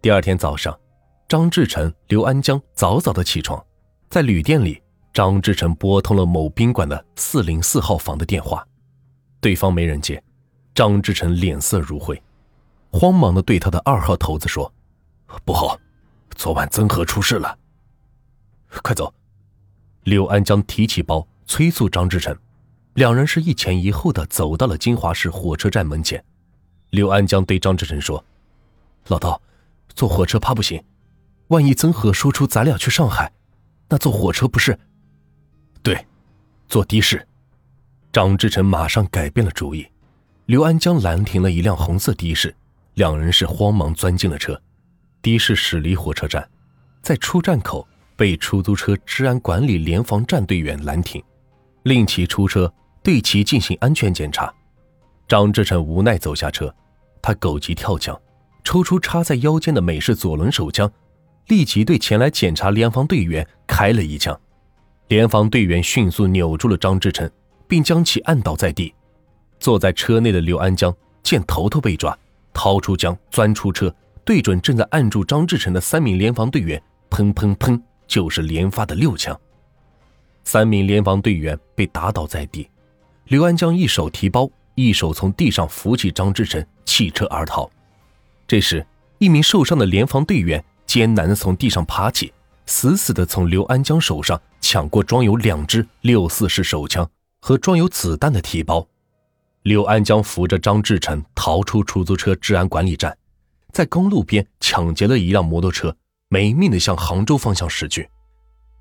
第二天早上，张志成、刘安江早早的起床，在旅店里，张志成拨通了某宾馆的四零四号房的电话，对方没人接，张志成脸色如灰，慌忙的对他的二号头子说：“不好，昨晚曾和出事了，快走！”刘安江提起包，催促张志成，两人是一前一后的走到了金华市火车站门前。刘安江对张志成说：“老道，坐火车怕不行，万一曾和说出咱俩去上海，那坐火车不是？对，坐的士。”张志成马上改变了主意。刘安江拦停了一辆红色的士，两人是慌忙钻进了车。的士驶离火车站，在出站口。被出租车治安管理联防站队员拦停，令其出车，对其进行安全检查。张志成无奈走下车，他狗急跳墙，抽出插在腰间的美式左轮手枪，立即对前来检查联防队员开了一枪。联防队员迅速扭住了张志成，并将其按倒在地。坐在车内的刘安江见头头被抓，掏出枪钻出车，对准正在按住张志成的三名联防队员，砰砰砰。就是连发的六枪，三名联防队员被打倒在地。刘安江一手提包，一手从地上扶起张志成，弃车而逃。这时，一名受伤的联防队员艰难地从地上爬起，死死地从刘安江手上抢过装有两支六四式手枪和装有子弹的提包。刘安江扶着张志成逃出出租车治安管理站，在公路边抢劫了一辆摩托车。没命的向杭州方向驶去。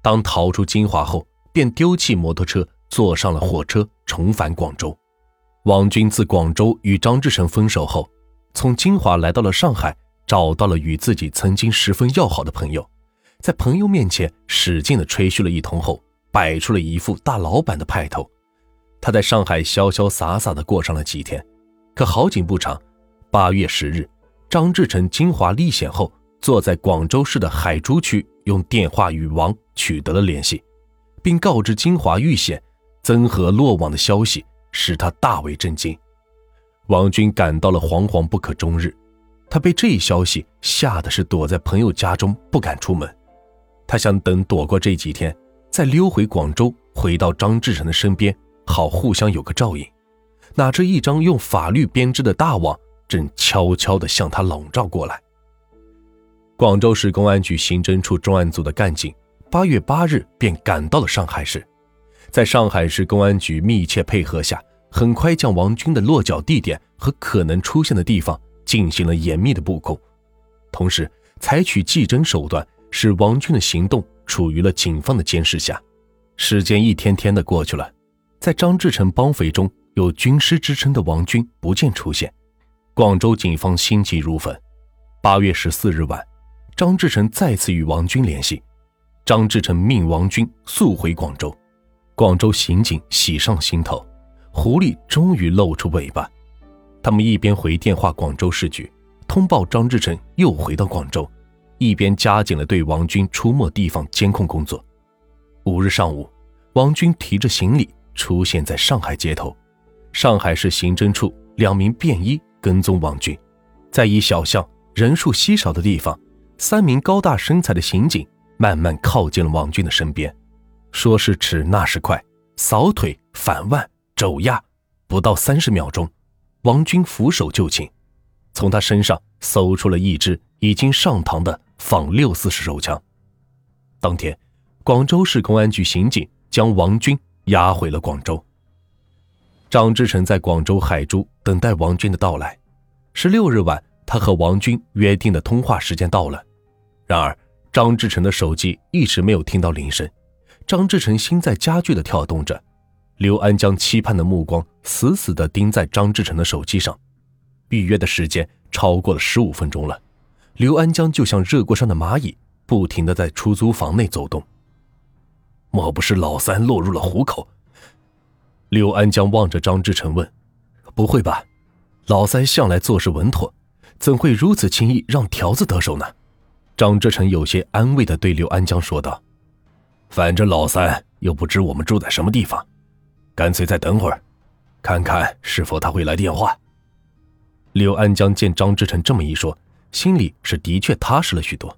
当逃出金华后，便丢弃摩托车，坐上了火车，重返广州。王军自广州与张志成分手后，从金华来到了上海，找到了与自己曾经十分要好的朋友，在朋友面前使劲的吹嘘了一通后，摆出了一副大老板的派头。他在上海潇潇洒洒的过上了几天，可好景不长，八月十日，张志成金华历险后。坐在广州市的海珠区，用电话与王取得了联系，并告知金华遇险、曾和落网的消息，使他大为震惊。王军感到了惶惶不可终日，他被这一消息吓得是躲在朋友家中不敢出门。他想等躲过这几天，再溜回广州，回到张志成的身边，好互相有个照应。哪知一张用法律编织的大网正悄悄地向他笼罩过来。广州市公安局刑侦处重案组的干警，八月八日便赶到了上海市，在上海市公安局密切配合下，很快将王军的落脚地点和可能出现的地方进行了严密的布控，同时采取技侦手段，使王军的行动处于了警方的监视下。时间一天天的过去了，在张志成帮匪中有军师之称的王军不见出现，广州警方心急如焚。八月十四日晚。张志成再次与王军联系，张志成命王军速回广州。广州刑警喜上心头，狐狸终于露出尾巴。他们一边回电话广州市局通报张志成又回到广州，一边加紧了对王军出没地方监控工作。五日上午，王军提着行李出现在上海街头，上海市刑侦处两名便衣跟踪王军，在一小巷人数稀少的地方。三名高大身材的刑警慢慢靠近了王军的身边，说是迟，那是快，扫腿、反腕、肘压，不到三十秒钟，王军俯首就擒，从他身上搜出了一支已经上膛的仿六四式手枪。当天，广州市公安局刑警将王军押回了广州。张志成在广州海珠等待王军的到来。十六日晚，他和王军约定的通话时间到了。然而，张志成的手机一直没有听到铃声。张志成心在加剧的跳动着，刘安江期盼的目光死死地盯在张志成的手机上。预约的时间超过了十五分钟了，刘安江就像热锅上的蚂蚁，不停地在出租房内走动。莫不是老三落入了虎口？刘安江望着张志成问：“不会吧？老三向来做事稳妥，怎会如此轻易让条子得手呢？”张志成有些安慰地对刘安江说道：“反正老三又不知我们住在什么地方，干脆再等会儿，看看是否他会来电话。”刘安江见张志成这么一说，心里是的确踏实了许多。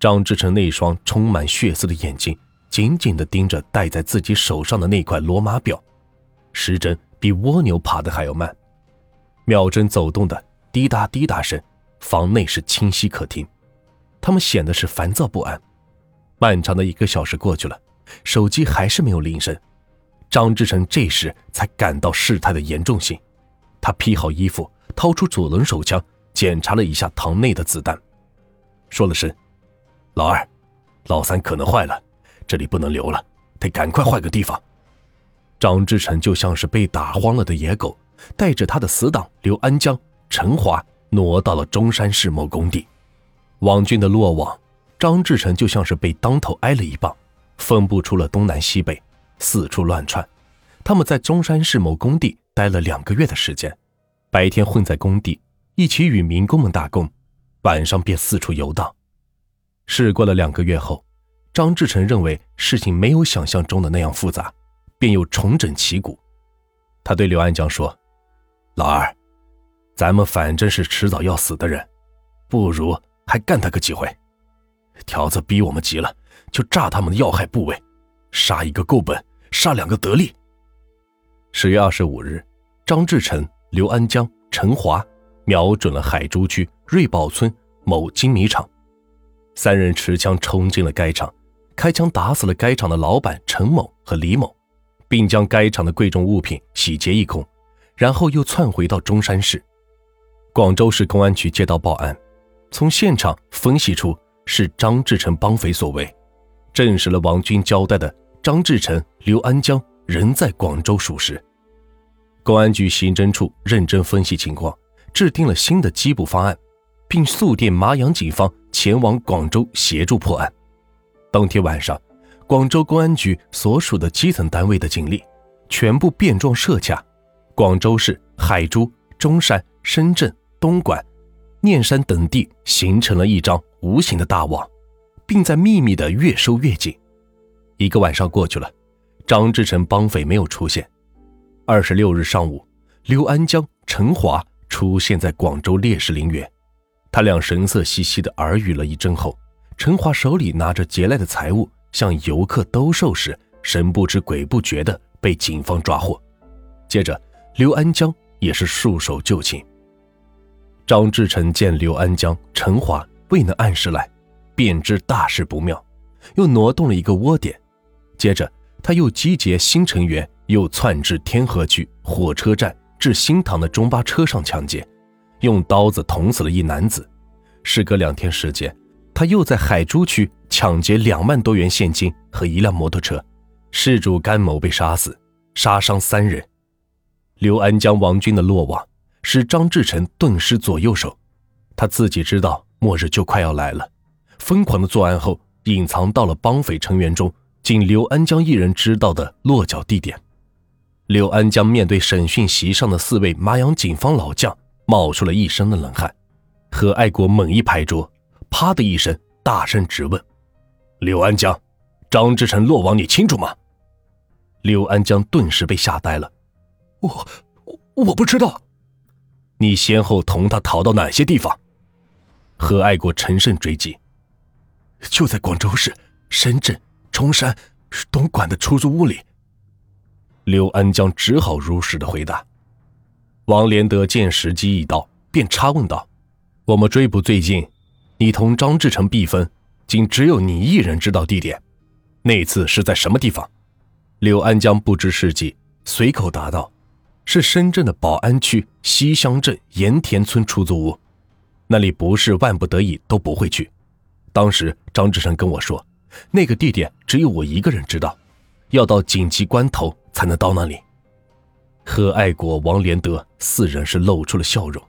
张志成那双充满血丝的眼睛紧紧地盯着戴在自己手上的那块罗马表，时针比蜗牛爬的还要慢，秒针走动的滴答滴答声，房内是清晰可听。他们显得是烦躁不安。漫长的一个小时过去了，手机还是没有铃声。张志成这时才感到事态的严重性，他披好衣服，掏出左轮手枪，检查了一下膛内的子弹，说了声：“老二，老三可能坏了，这里不能留了，得赶快换个地方。”张志成就像是被打慌了的野狗，带着他的死党刘安江、陈华挪到了中山市某工地。王军的落网，张志成就像是被当头挨了一棒，分不出了东南西北。四处乱窜，他们在中山市某工地待了两个月的时间，白天混在工地，一起与民工们打工，晚上便四处游荡。事过了两个月后，张志成认为事情没有想象中的那样复杂，便又重整旗鼓。他对刘安江说：“老二，咱们反正是迟早要死的人，不如还干他个几回。条子逼我们急了，就炸他们的要害部位，杀一个够本。”杀两个得利。十月二十五日，张志成、刘安江、陈华瞄准了海珠区瑞宝村某精米厂，三人持枪冲进了该厂，开枪打死了该厂的老板陈某和李某，并将该厂的贵重物品洗劫一空，然后又窜回到中山市。广州市公安局接到报案，从现场分析出是张志成帮匪所为，证实了王军交代的。张志成、刘安江仍在广州属实。公安局刑侦处认真分析情况，制定了新的缉捕方案，并速电麻阳警方前往广州协助破案。当天晚上，广州公安局所属的基层单位的警力全部变装设卡，广州市、海珠、中山、深圳、东莞、念山等地形成了一张无形的大网，并在秘密的越收越紧。一个晚上过去了，张志成绑匪没有出现。二十六日上午，刘安江、陈华出现在广州烈士陵园，他俩神色兮兮的耳语了一阵后，陈华手里拿着劫来的财物向游客兜售时，神不知鬼不觉的被警方抓获。接着，刘安江也是束手就擒。张志成见刘安江、陈华未能按时来，便知大事不妙，又挪动了一个窝点。接着，他又集结新成员，又窜至天河区火车站至新塘的中巴车上抢劫，用刀子捅死了一男子。时隔两天时间，他又在海珠区抢劫两万多元现金和一辆摩托车，事主甘某被杀死，杀伤三人。刘安江、王军的落网，使张志成顿失左右手。他自己知道末日就快要来了，疯狂的作案后，隐藏到了帮匪成员中。仅刘安江一人知道的落脚地点。刘安江面对审讯席上的四位麻阳警方老将，冒出了一身的冷汗。何爱国猛一拍桌，啪的一声，大声质问：“刘安江，张志成落网，你清楚吗？”刘安江顿时被吓呆了：“我我我不知道。你先后同他逃到哪些地方？”何爱国乘胜追击：“就在广州市、深圳。”中山是东莞的出租屋里，刘安江只好如实的回答。王连德见时机已到，便插问道：“我们追捕最近，你同张志成避分，仅只有你一人知道地点。那次是在什么地方？”刘安江不知是计，随口答道：“是深圳的宝安区西乡镇盐田村出租屋，那里不是万不得已都不会去。当时张志成跟我说。”那个地点只有我一个人知道，要到紧急关头才能到那里。何爱国、王连德四人是露出了笑容。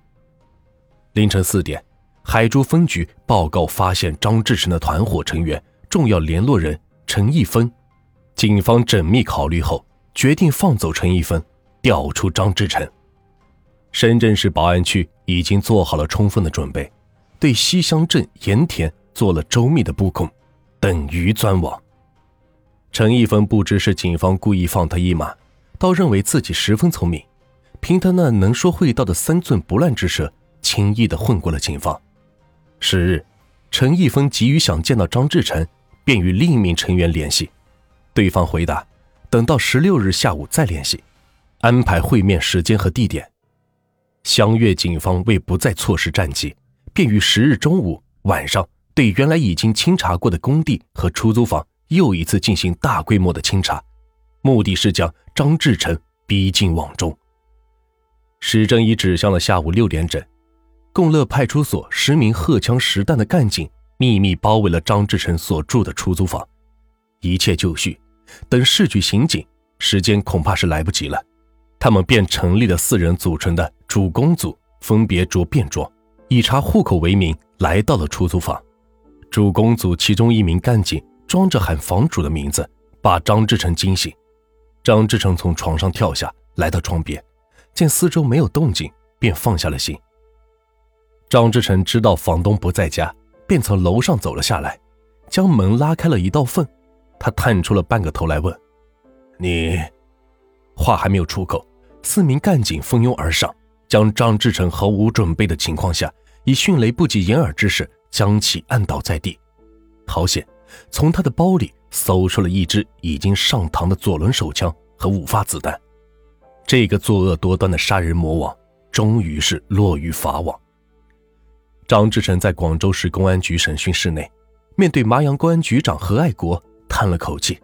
凌晨四点，海珠分局报告发现张志成的团伙成员、重要联络人陈一芬。警方缜密考虑后，决定放走陈一芬，调出张志成。深圳市宝安区已经做好了充分的准备，对西乡镇盐田做了周密的布控。等于钻网。陈一峰不知是警方故意放他一马，倒认为自己十分聪明，凭他那能说会道的三寸不烂之舌，轻易的混过了警方，十日，陈一峰急于想见到张志成，便与另一名成员联系，对方回答等到十六日下午再联系，安排会面时间和地点。湘粤警方为不再错失战机，便于十日中午、晚上对原来已经清查过的工地和出租房又一次进行大规模的清查，目的是将张志成逼进网中。时针已指向了下午六点整。共乐派出所十名荷枪实弹的干警秘密包围了张志成所住的出租房，一切就绪。等市局刑警，时间恐怕是来不及了。他们便成立了四人组成的主攻组，分别着便装，以查户口为名来到了出租房。主攻组其中一名干警装着喊房主的名字，把张志成惊醒。张志成从床上跳下来到窗边，见四周没有动静，便放下了心。张志成知道房东不在家，便从楼上走了下来，将门拉开了一道缝。他探出了半个头来问：“你？”话还没有出口，四名干警蜂拥而上，将张志成毫无准备的情况下，以迅雷不及掩耳之势将其按倒在地。好险，从他的包里搜出了一支已经上膛的左轮手枪和五发子弹。这个作恶多端的杀人魔王，终于是落于法网。张志成在广州市公安局审讯室内，面对麻阳公安局长何爱国，叹了口气：“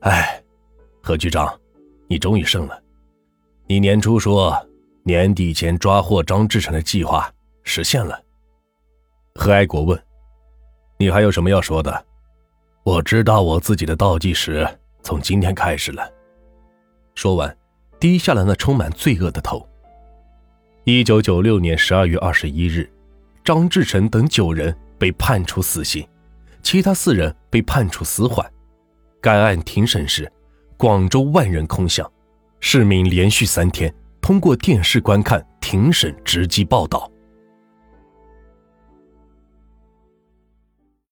哎，何局长，你终于胜了。你年初说年底前抓获张志成的计划实现了。”何爱国问：“你还有什么要说的？”我知道我自己的倒计时从今天开始了。说完，低下了那充满罪恶的头。一九九六年十二月二十一日。张志成等九人被判处死刑，其他四人被判处死缓。该案庭审时，广州万人空巷，市民连续三天通过电视观看庭审直击报道。